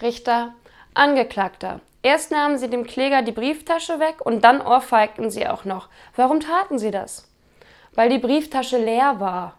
Richter, Angeklagter. Erst nahmen sie dem Kläger die Brieftasche weg und dann ohrfeigten sie auch noch. Warum taten sie das? Weil die Brieftasche leer war.